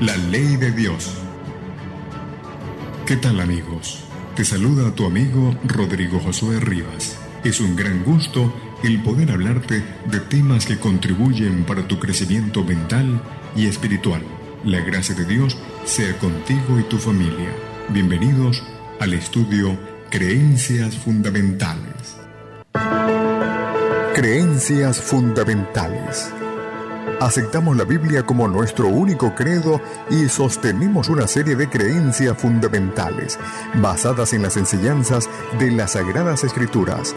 la ley de Dios. ¿Qué tal amigos? Te saluda tu amigo Rodrigo Josué Rivas. Es un gran gusto el poder hablarte de temas que contribuyen para tu crecimiento mental y espiritual. La gracia de Dios sea contigo y tu familia. Bienvenidos al estudio Creencias Fundamentales. Creencias Fundamentales Aceptamos la Biblia como nuestro único credo y sostenemos una serie de creencias fundamentales basadas en las enseñanzas de las Sagradas Escrituras.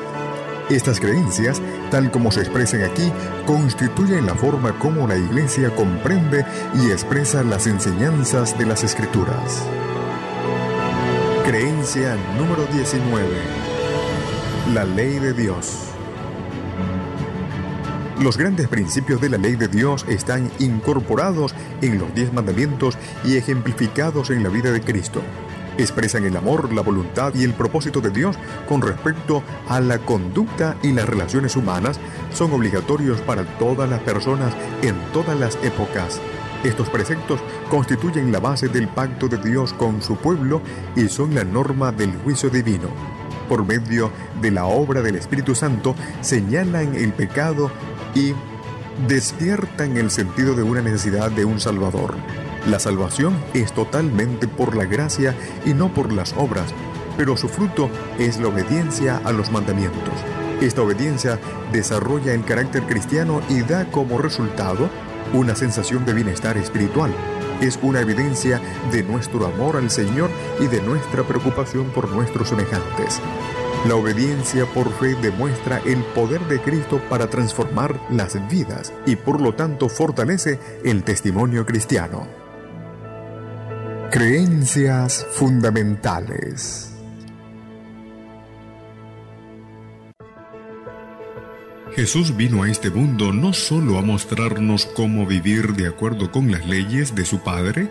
Estas creencias, tal como se expresan aquí, constituyen la forma como la Iglesia comprende y expresa las enseñanzas de las Escrituras. Creencia número 19. La ley de Dios. Los grandes principios de la ley de Dios están incorporados en los diez mandamientos y ejemplificados en la vida de Cristo. Expresan el amor, la voluntad y el propósito de Dios con respecto a la conducta y las relaciones humanas. Son obligatorios para todas las personas en todas las épocas. Estos preceptos constituyen la base del pacto de Dios con su pueblo y son la norma del juicio divino por medio de la obra del Espíritu Santo, señalan el pecado y despiertan el sentido de una necesidad de un Salvador. La salvación es totalmente por la gracia y no por las obras, pero su fruto es la obediencia a los mandamientos. Esta obediencia desarrolla el carácter cristiano y da como resultado una sensación de bienestar espiritual. Es una evidencia de nuestro amor al Señor y de nuestra preocupación por nuestros semejantes. La obediencia por fe demuestra el poder de Cristo para transformar las vidas y por lo tanto fortalece el testimonio cristiano. Creencias fundamentales. Jesús vino a este mundo no solo a mostrarnos cómo vivir de acuerdo con las leyes de su Padre,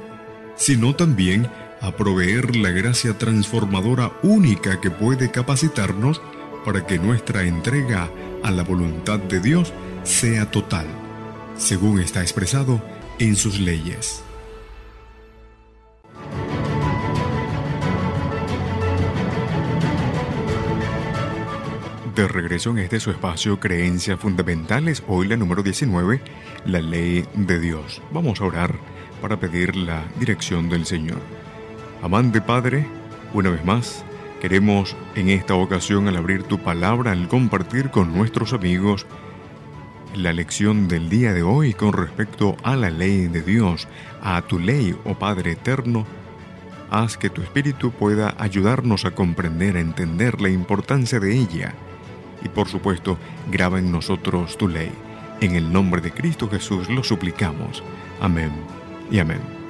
sino también a proveer la gracia transformadora única que puede capacitarnos para que nuestra entrega a la voluntad de Dios sea total, según está expresado en sus leyes. De regreso en este su espacio Creencias Fundamentales, hoy la número 19, la ley de Dios. Vamos a orar para pedir la dirección del Señor. Amante Padre, una vez más, queremos en esta ocasión al abrir tu palabra, al compartir con nuestros amigos la lección del día de hoy con respecto a la ley de Dios, a tu ley, oh Padre eterno, haz que tu Espíritu pueda ayudarnos a comprender, a entender la importancia de ella y por supuesto graba en nosotros tu ley. En el nombre de Cristo Jesús lo suplicamos. Amén y amén.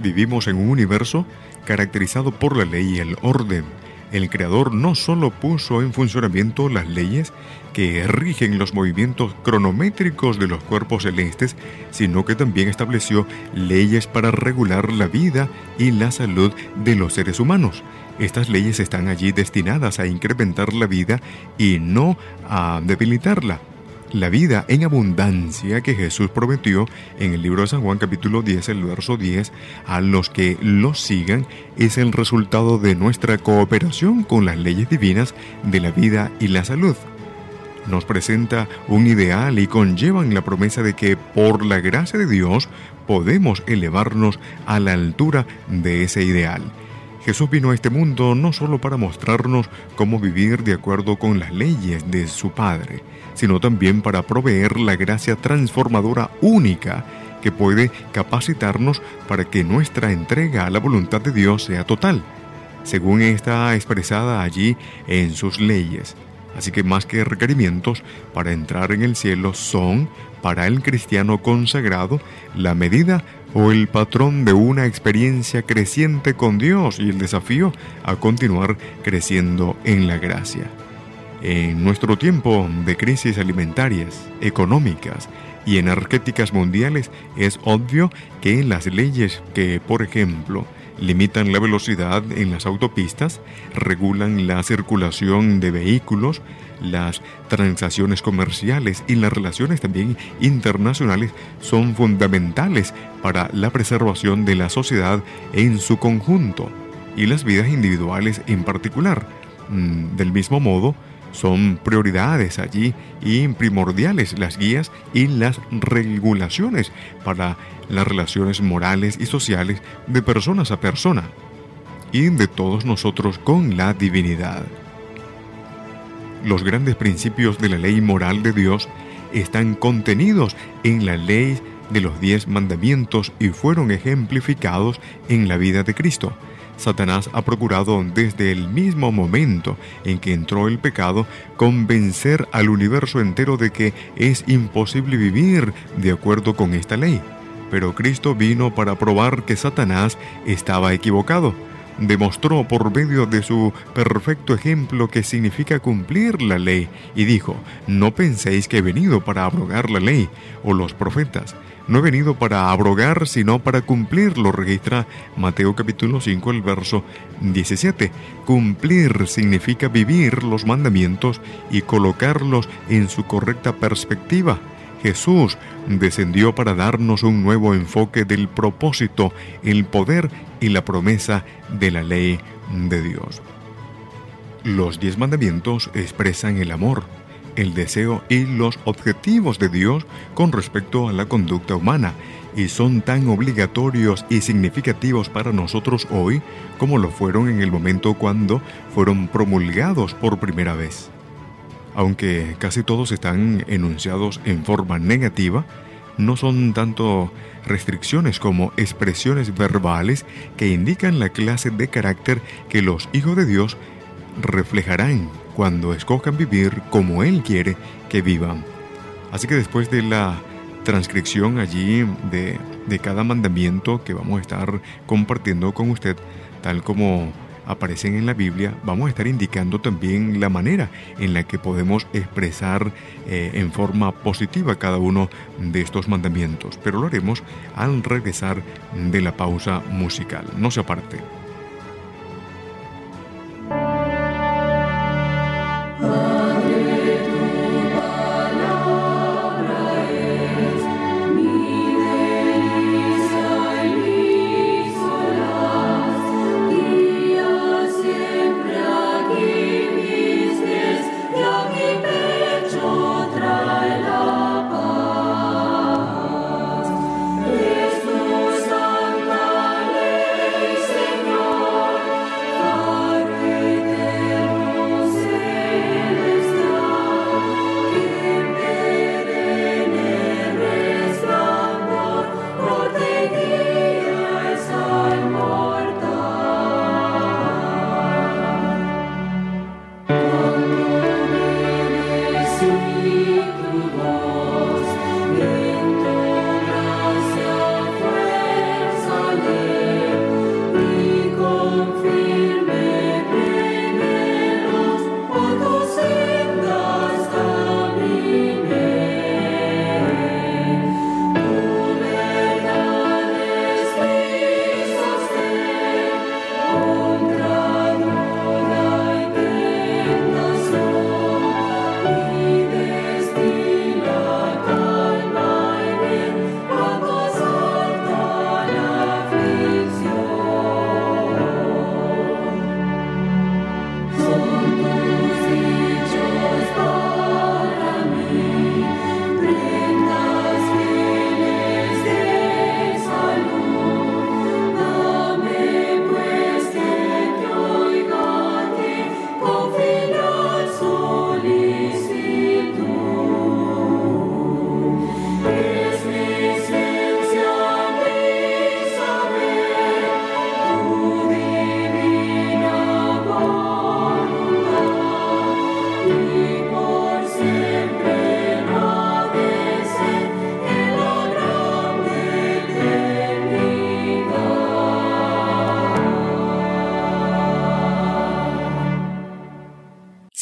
Vivimos en un universo caracterizado por la ley y el orden. El Creador no solo puso en funcionamiento las leyes que rigen los movimientos cronométricos de los cuerpos celestes, sino que también estableció leyes para regular la vida y la salud de los seres humanos. Estas leyes están allí destinadas a incrementar la vida y no a debilitarla la vida en abundancia que Jesús prometió en el libro de San Juan capítulo 10, el verso 10, a los que los sigan, es el resultado de nuestra cooperación con las leyes divinas de la vida y la salud. Nos presenta un ideal y conllevan la promesa de que por la gracia de Dios podemos elevarnos a la altura de ese ideal. Jesús vino a este mundo no solo para mostrarnos cómo vivir de acuerdo con las leyes de su Padre, sino también para proveer la gracia transformadora única que puede capacitarnos para que nuestra entrega a la voluntad de Dios sea total, según está expresada allí en sus leyes. Así que más que requerimientos para entrar en el cielo son, para el cristiano consagrado, la medida o el patrón de una experiencia creciente con Dios y el desafío a continuar creciendo en la gracia. En nuestro tiempo de crisis alimentarias, económicas y energéticas mundiales es obvio que las leyes que, por ejemplo, limitan la velocidad en las autopistas, regulan la circulación de vehículos, las transacciones comerciales y las relaciones también internacionales son fundamentales para la preservación de la sociedad en su conjunto y las vidas individuales en particular. Mm, del mismo modo, son prioridades allí y primordiales las guías y las regulaciones para las relaciones morales y sociales de personas a persona y de todos nosotros con la divinidad. Los grandes principios de la ley moral de Dios están contenidos en la ley de los diez mandamientos y fueron ejemplificados en la vida de Cristo Satanás ha procurado desde el mismo momento en que entró el pecado convencer al universo entero de que es imposible vivir de acuerdo con esta ley. Pero Cristo vino para probar que Satanás estaba equivocado. Demostró por medio de su perfecto ejemplo que significa cumplir la ley y dijo, no penséis que he venido para abrogar la ley o los profetas no he venido para abrogar, sino para cumplir, lo registra Mateo capítulo 5, el verso 17. Cumplir significa vivir los mandamientos y colocarlos en su correcta perspectiva. Jesús descendió para darnos un nuevo enfoque del propósito, el poder y la promesa de la ley de Dios. Los diez mandamientos expresan el amor, el deseo y los objetivos de Dios con respecto a la conducta humana y son tan obligatorios y significativos para nosotros hoy como lo fueron en el momento cuando fueron promulgados por primera vez. Aunque casi todos están enunciados en forma negativa, no son tanto restricciones como expresiones verbales que indican la clase de carácter que los hijos de Dios reflejarán cuando escojan vivir como Él quiere que vivan. Así que después de la transcripción allí de, de cada mandamiento que vamos a estar compartiendo con usted, tal como aparecen en la Biblia, vamos a estar indicando también la manera en la que podemos expresar eh, en forma positiva cada uno de estos mandamientos. Pero lo haremos al regresar de la pausa musical. No se aparte.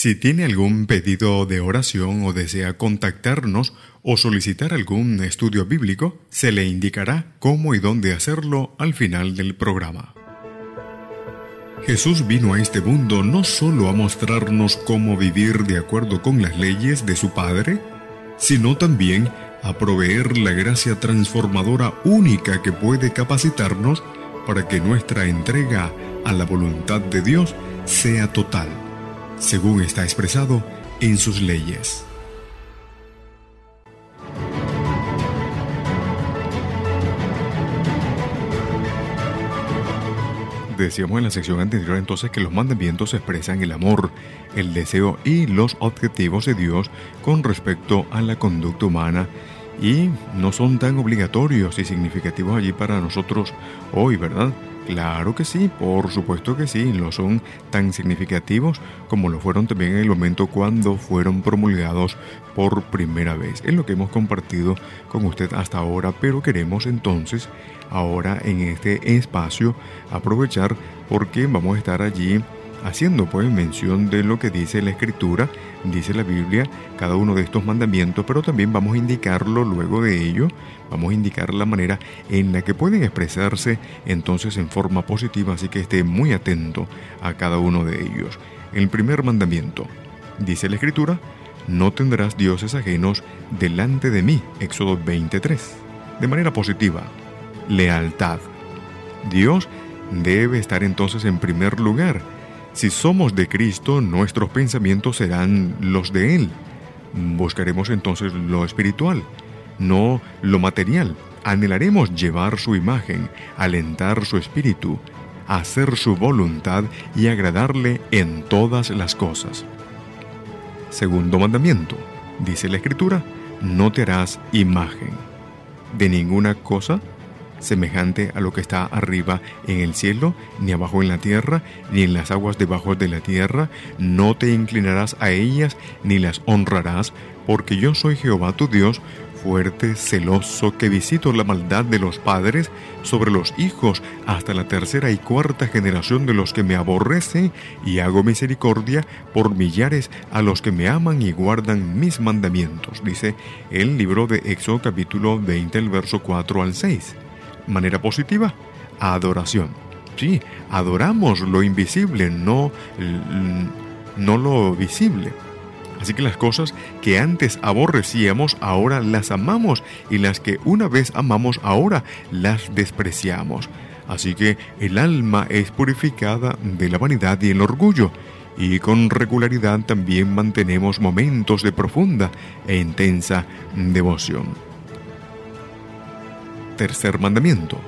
Si tiene algún pedido de oración o desea contactarnos o solicitar algún estudio bíblico, se le indicará cómo y dónde hacerlo al final del programa. Jesús vino a este mundo no solo a mostrarnos cómo vivir de acuerdo con las leyes de su Padre, sino también a proveer la gracia transformadora única que puede capacitarnos para que nuestra entrega a la voluntad de Dios sea total según está expresado en sus leyes. Decíamos en la sección anterior entonces que los mandamientos expresan el amor, el deseo y los objetivos de Dios con respecto a la conducta humana y no son tan obligatorios y significativos allí para nosotros hoy, ¿verdad? Claro que sí, por supuesto que sí, no son tan significativos como lo fueron también en el momento cuando fueron promulgados por primera vez. Es lo que hemos compartido con usted hasta ahora, pero queremos entonces ahora en este espacio aprovechar porque vamos a estar allí haciendo pues mención de lo que dice la escritura, dice la Biblia, cada uno de estos mandamientos, pero también vamos a indicarlo luego de ello, vamos a indicar la manera en la que pueden expresarse entonces en forma positiva, así que esté muy atento a cada uno de ellos. El primer mandamiento, dice la escritura, no tendrás dioses ajenos delante de mí, Éxodo 23. De manera positiva, lealtad. Dios debe estar entonces en primer lugar si somos de Cristo, nuestros pensamientos serán los de Él. Buscaremos entonces lo espiritual, no lo material. Anhelaremos llevar su imagen, alentar su espíritu, hacer su voluntad y agradarle en todas las cosas. Segundo mandamiento, dice la Escritura, no te harás imagen de ninguna cosa semejante a lo que está arriba en el cielo, ni abajo en la tierra, ni en las aguas debajo de la tierra, no te inclinarás a ellas, ni las honrarás, porque yo soy Jehová tu Dios, fuerte, celoso, que visito la maldad de los padres sobre los hijos hasta la tercera y cuarta generación de los que me aborrecen, y hago misericordia por millares a los que me aman y guardan mis mandamientos, dice el libro de Éxodo capítulo 20, el verso 4 al 6 manera positiva, adoración. Sí, adoramos lo invisible, no, no lo visible. Así que las cosas que antes aborrecíamos, ahora las amamos, y las que una vez amamos, ahora las despreciamos. Así que el alma es purificada de la vanidad y el orgullo, y con regularidad también mantenemos momentos de profunda e intensa devoción. Tercer mandamiento.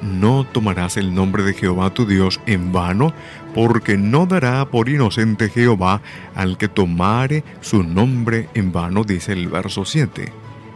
No tomarás el nombre de Jehová tu Dios en vano, porque no dará por inocente Jehová al que tomare su nombre en vano, dice el verso 7.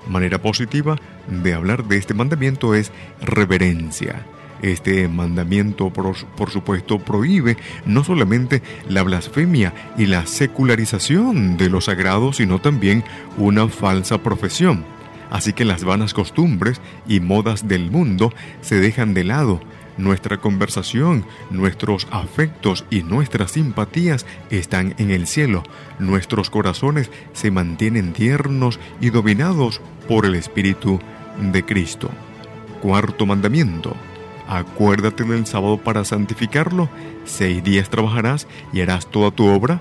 Manera positiva de hablar de este mandamiento es reverencia. Este mandamiento, por, por, supuesto, prohíbe no solamente la blasfemia y la secularización de lo sagrado, sino también una falsa profesión. Así que las vanas costumbres y modas del mundo se dejan de lado. Nuestra conversación, nuestros afectos y nuestras simpatías están en el cielo. Nuestros corazones se mantienen tiernos y dominados por el Espíritu de Cristo. Cuarto mandamiento. Acuérdate del sábado para santificarlo. Seis días trabajarás y harás toda tu obra,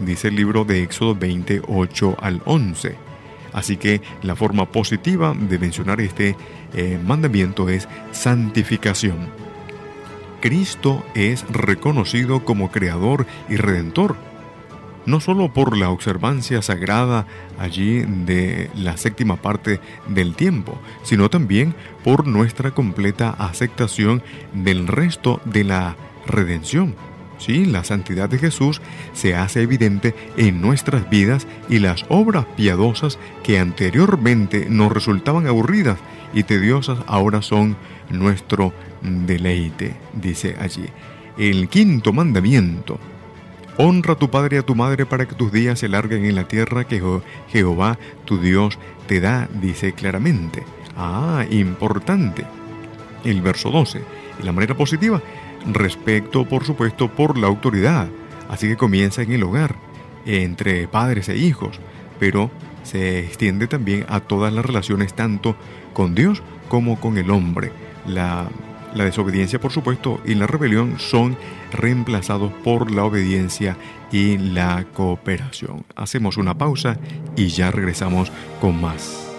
dice el libro de Éxodo 28 al 11. Así que la forma positiva de mencionar este eh, mandamiento es santificación. Cristo es reconocido como creador y redentor, no solo por la observancia sagrada allí de la séptima parte del tiempo, sino también por nuestra completa aceptación del resto de la redención Sí, la santidad de Jesús se hace evidente en nuestras vidas y las obras piadosas que anteriormente nos resultaban aburridas y tediosas ahora son nuestro deleite, dice allí. El quinto mandamiento. Honra a tu padre y a tu madre para que tus días se larguen en la tierra que Jehová, tu Dios, te da, dice claramente. Ah, importante. El verso 12. Y la manera positiva, respecto, por supuesto, por la autoridad. Así que comienza en el hogar, entre padres e hijos, pero se extiende también a todas las relaciones, tanto con Dios como con el hombre. La, desobediencia, por supuesto, y la rebelión son reemplazados por la obediencia y la cooperación. Hacemos una pausa y ya regresamos con más.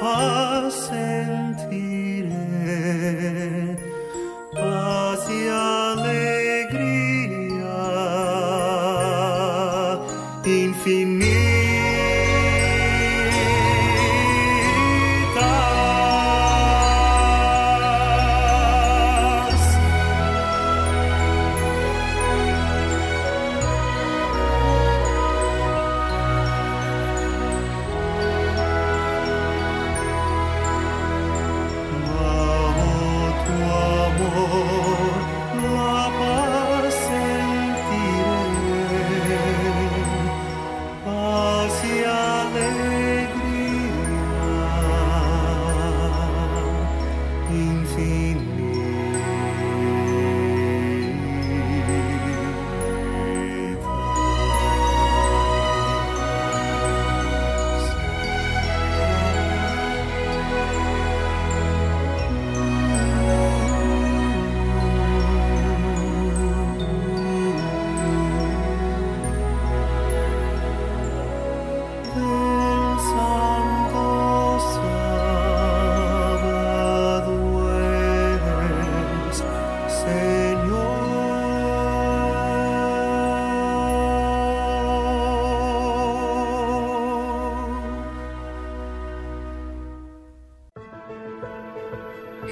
paz. seen.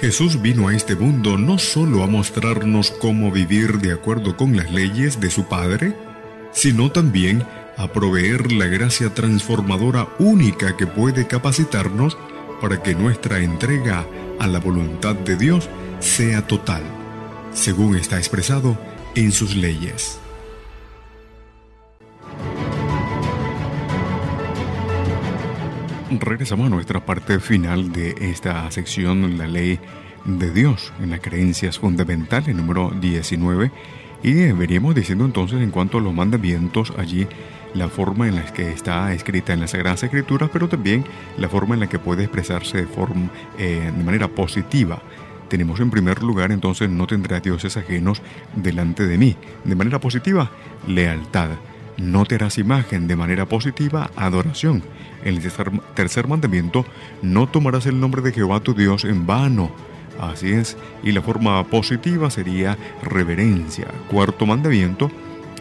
Jesús vino a este mundo no solo a mostrarnos cómo vivir de acuerdo con las leyes de su Padre, sino también a proveer la gracia transformadora única que puede capacitarnos para que nuestra entrega a la voluntad de Dios sea total, según está expresado en sus leyes. Regresamos a nuestra parte final de esta sección, la ley de Dios, en las creencias fundamentales, número 19. Y veríamos diciendo entonces en cuanto a los mandamientos allí, la forma en la que está escrita en las Sagradas Escrituras, pero también la forma en la que puede expresarse de, forma, eh, de manera positiva. Tenemos en primer lugar entonces no tendrá dioses ajenos delante de mí. De manera positiva, lealtad. No te harás imagen de manera positiva, adoración. El tercer mandamiento, no tomarás el nombre de Jehová tu Dios en vano. Así es, y la forma positiva sería reverencia. Cuarto mandamiento,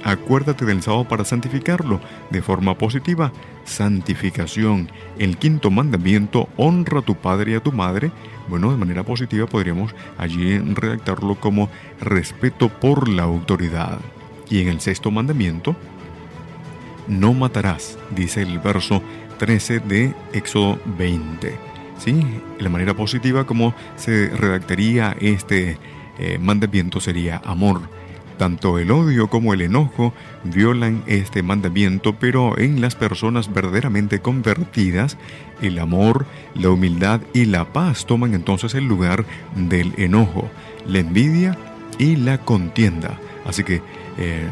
acuérdate del sábado para santificarlo. De forma positiva, santificación. El quinto mandamiento, honra a tu padre y a tu madre. Bueno, de manera positiva podríamos allí redactarlo como respeto por la autoridad. Y en el sexto mandamiento, no matarás, dice el verso 13 de Éxodo 20. ¿Sí? La manera positiva como se redactaría este eh, mandamiento sería amor. Tanto el odio como el enojo violan este mandamiento, pero en las personas verdaderamente convertidas, el amor, la humildad y la paz toman entonces el lugar del enojo, la envidia y la contienda. Así que eh,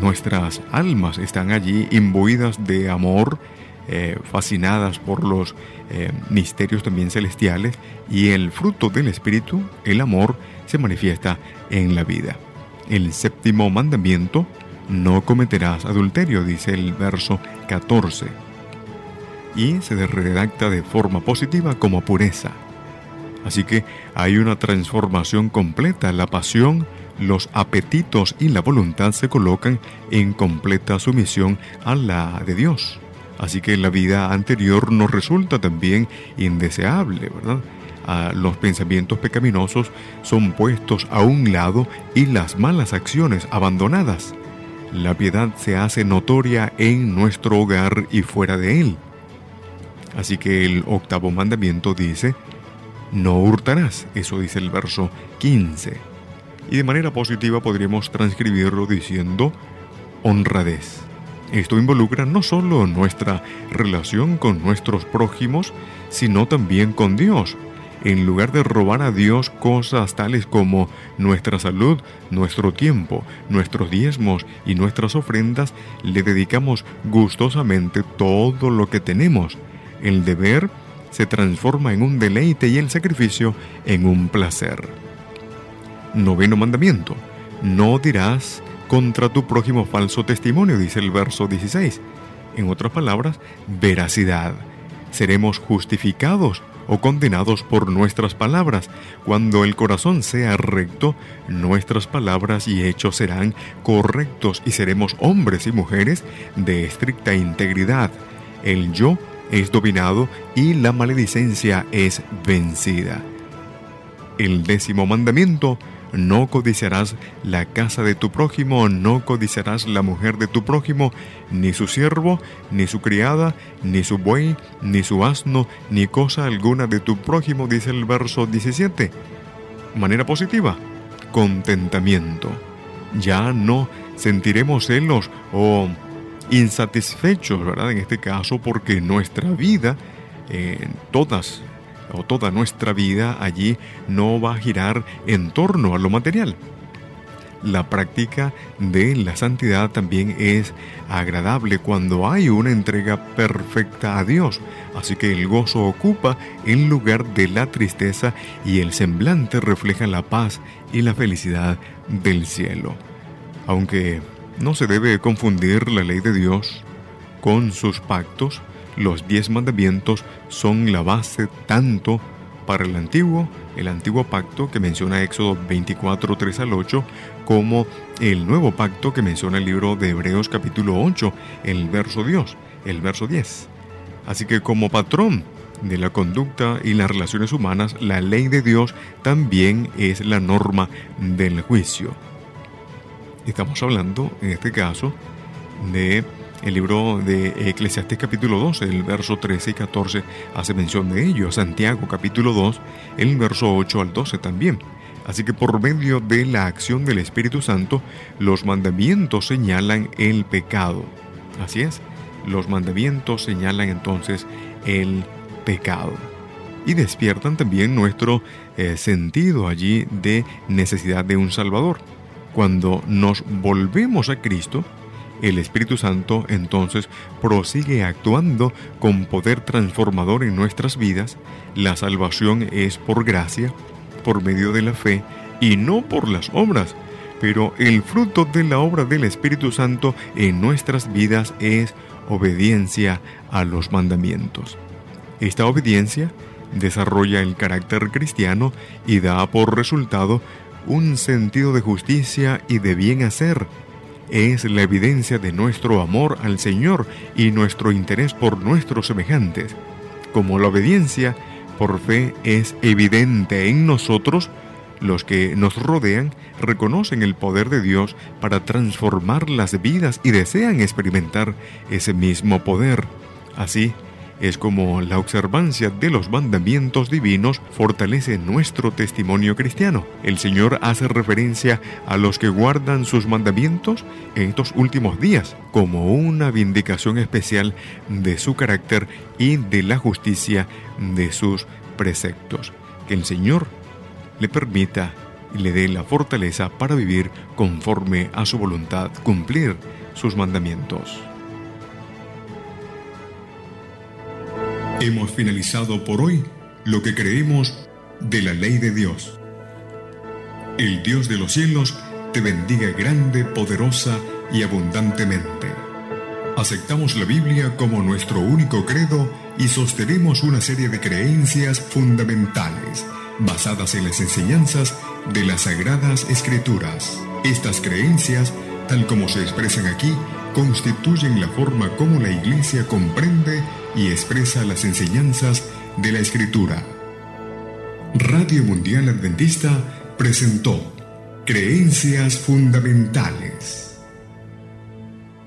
nuestras almas están allí imbuidas de amor, eh, fascinadas por los eh, misterios también celestiales y el fruto del Espíritu, el amor, se manifiesta en la vida. El séptimo mandamiento, no cometerás adulterio, dice el verso 14. Y se redacta de forma positiva como pureza. Así que hay una transformación completa, la pasión, los apetitos y la voluntad se colocan en completa sumisión a la de Dios. Así que la vida anterior nos resulta también indeseable, ¿verdad? los pensamientos pecaminosos son puestos a un lado y las malas acciones abandonadas. La piedad se hace notoria en nuestro hogar y fuera de él. Así que el octavo mandamiento dice, no hurtarás, eso dice el verso 15. Y de manera positiva podríamos transcribirlo diciendo honradez. Esto involucra no solo nuestra relación con nuestros prójimos, sino también con Dios. En lugar de robar a Dios cosas tales como nuestra salud, nuestro tiempo, nuestros diezmos y nuestras ofrendas, le dedicamos gustosamente todo lo que tenemos. El deber se transforma en un deleite y el sacrificio en un placer. Noveno mandamiento. No dirás contra tu prójimo falso testimonio, dice el verso 16. En otras palabras, veracidad. Seremos justificados o condenados por nuestras palabras. Cuando el corazón sea recto, nuestras palabras y hechos serán correctos y seremos hombres y mujeres de estricta integridad. El yo es dominado y la maledicencia es vencida. El décimo mandamiento no codiciarás la casa de tu prójimo, no codiciarás la mujer de tu prójimo, ni su siervo, ni su criada, ni su buey, ni su asno, ni cosa alguna de tu prójimo, dice el verso 17. Manera positiva, contentamiento. Ya no sentiremos celos o insatisfechos, ¿verdad? En este caso, porque nuestra vida, en todas o toda nuestra vida allí no va a girar en torno a lo material. La práctica de la santidad también es agradable cuando hay una entrega perfecta a Dios, así que el gozo ocupa en lugar de la tristeza y el semblante refleja la paz y la felicidad del cielo. Aunque no se debe confundir la ley de Dios con sus pactos, los diez mandamientos son la base tanto para el antiguo, el antiguo pacto que menciona Éxodo 24, 3 al 8, como el nuevo pacto que menciona el libro de Hebreos capítulo 8, el verso Dios, el verso 10. Así que como patrón de la conducta y las relaciones humanas, la ley de Dios también es la norma del juicio. Estamos hablando, en este caso, de el libro de Eclesiastés capítulo 2, el verso 13 y 14 hace mención de ello. Santiago capítulo 2, el verso 8 al 12 también. Así que por medio de la acción del Espíritu Santo, los mandamientos señalan el pecado. Así es, los mandamientos señalan entonces el pecado. Y despiertan también nuestro eh, sentido allí de necesidad de un Salvador. Cuando nos volvemos a Cristo, el Espíritu Santo entonces prosigue actuando con poder transformador en nuestras vidas. La salvación es por gracia, por medio de la fe y no por las obras. Pero el fruto de la obra del Espíritu Santo en nuestras vidas es obediencia a los mandamientos. Esta obediencia desarrolla el carácter cristiano y da por resultado un sentido de justicia y de bien hacer. Es la evidencia de nuestro amor al Señor y nuestro interés por nuestros semejantes. Como la obediencia por fe es evidente en nosotros, los que nos rodean reconocen el poder de Dios para transformar las vidas y desean experimentar ese mismo poder. Así, es como la observancia de los mandamientos divinos fortalece nuestro testimonio cristiano. El Señor hace referencia a los que guardan sus mandamientos en estos últimos días como una vindicación especial de su carácter y de la justicia de sus preceptos. Que el Señor le permita y le dé la fortaleza para vivir conforme a su voluntad, cumplir sus mandamientos. Hemos finalizado por hoy lo que creemos de la ley de Dios. El Dios de los cielos te bendiga grande, poderosa y abundantemente. Aceptamos la Biblia como nuestro único credo y sostenemos una serie de creencias fundamentales basadas en las enseñanzas de las Sagradas Escrituras. Estas creencias, tal como se expresan aquí, constituyen la forma como la Iglesia comprende y expresa las enseñanzas de la Escritura. Radio Mundial Adventista presentó Creencias Fundamentales.